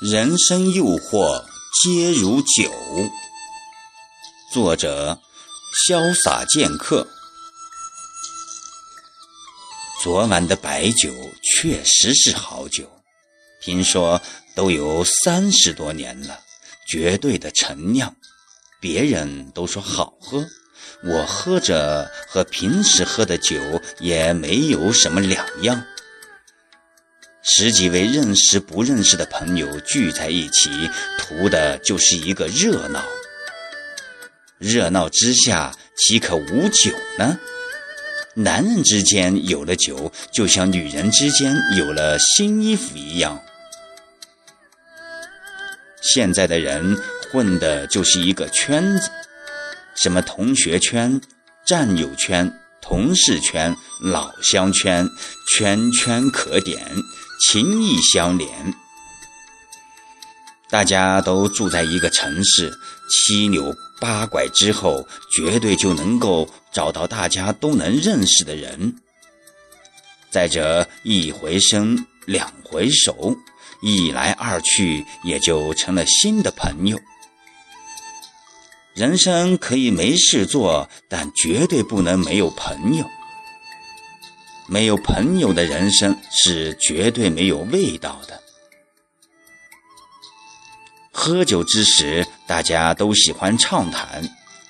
人生诱惑皆如酒。作者：潇洒剑客。昨晚的白酒确实是好酒，听说都有三十多年了，绝对的陈酿。别人都说好喝，我喝着和平时喝的酒也没有什么两样。十几位认识不认识的朋友聚在一起，图的就是一个热闹。热闹之下，岂可无酒呢？男人之间有了酒，就像女人之间有了新衣服一样。现在的人混的就是一个圈子，什么同学圈、战友圈、同事圈、老乡圈，圈圈可点。情谊相连，大家都住在一个城市，七扭八拐之后，绝对就能够找到大家都能认识的人。再者，一回生，两回熟，一来二去，也就成了新的朋友。人生可以没事做，但绝对不能没有朋友。没有朋友的人生是绝对没有味道的。喝酒之时，大家都喜欢畅谈，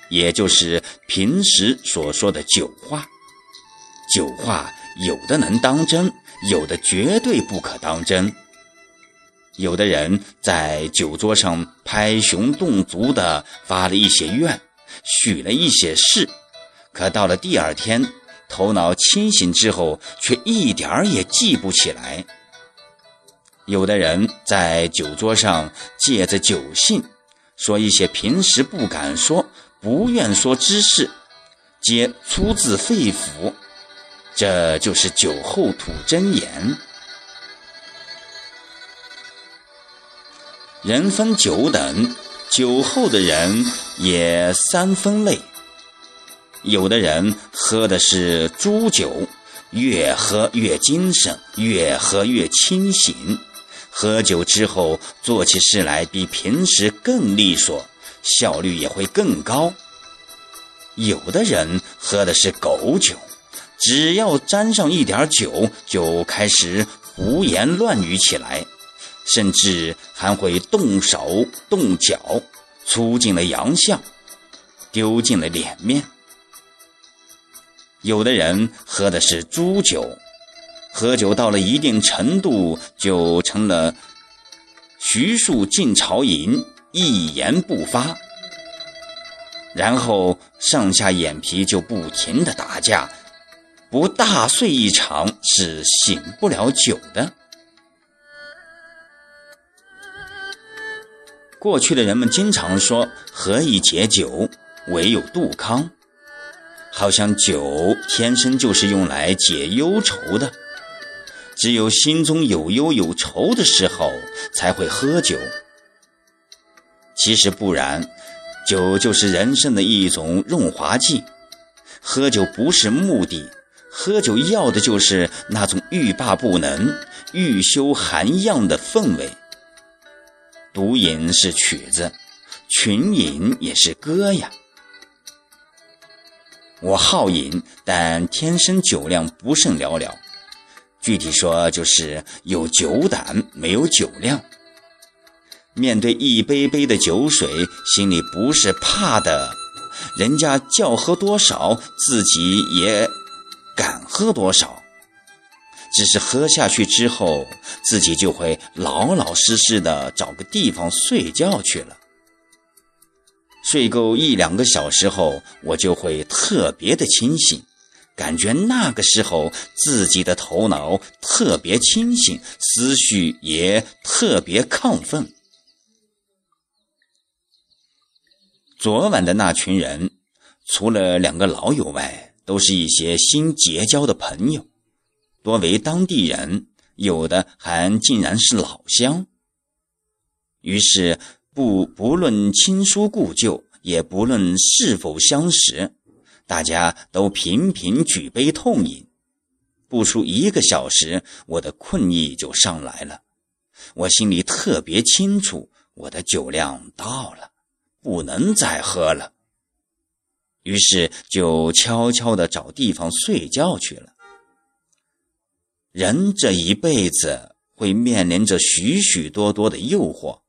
也就是平时所说的酒话。酒话有的能当真，有的绝对不可当真。有的人在酒桌上拍胸动足的发了一些愿，许了一些誓，可到了第二天。头脑清醒之后，却一点儿也记不起来。有的人在酒桌上借着酒兴，说一些平时不敢说、不愿说之事，皆出自肺腑，这就是酒后吐真言。人分九等，酒后的人也三分类。有的人喝的是猪酒，越喝越精神，越喝越清醒。喝酒之后做起事来比平时更利索，效率也会更高。有的人喝的是狗酒，只要沾上一点酒，就开始胡言乱语起来，甚至还会动手动脚，出尽了洋相，丢尽了脸面。有的人喝的是猪酒，喝酒到了一定程度，就成了徐庶进朝饮，一言不发，然后上下眼皮就不停的打架，不大睡一场是醒不了酒的。过去的人们经常说：“何以解酒？唯有杜康。”好像酒天生就是用来解忧愁的，只有心中有忧有愁的时候才会喝酒。其实不然，酒就是人生的一种润滑剂。喝酒不是目的，喝酒要的就是那种欲罢不能、欲休寒样的氛围。独饮是曲子，群饮也是歌呀。我好饮，但天生酒量不甚了了。具体说，就是有酒胆，没有酒量。面对一杯杯的酒水，心里不是怕的，人家叫喝多少，自己也敢喝多少。只是喝下去之后，自己就会老老实实的找个地方睡觉去了。睡够一两个小时后，我就会特别的清醒，感觉那个时候自己的头脑特别清醒，思绪也特别亢奋。昨晚的那群人，除了两个老友外，都是一些新结交的朋友，多为当地人，有的还竟然是老乡。于是。不不论亲疏故旧，也不论是否相识，大家都频频举杯痛饮。不出一个小时，我的困意就上来了，我心里特别清楚，我的酒量到了，不能再喝了。于是就悄悄地找地方睡觉去了。人这一辈子会面临着许许多多的诱惑，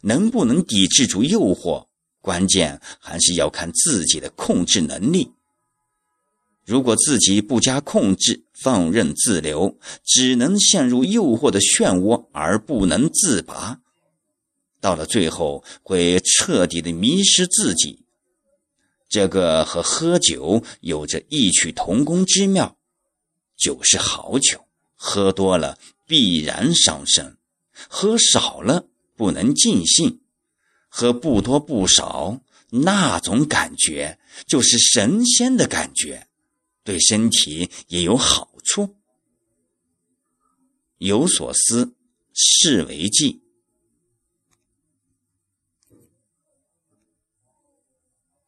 能不能抵制住诱惑，关键还是要看自己的控制能力。如果自己不加控制，放任自流，只能陷入诱惑的漩涡而不能自拔，到了最后会彻底的迷失自己。这个和喝酒有着异曲同工之妙。酒是好酒，喝多了必然伤身；喝少了不能尽兴，喝不多不少，那种感觉就是神仙的感觉。对身体也有好处。有所思，是为记。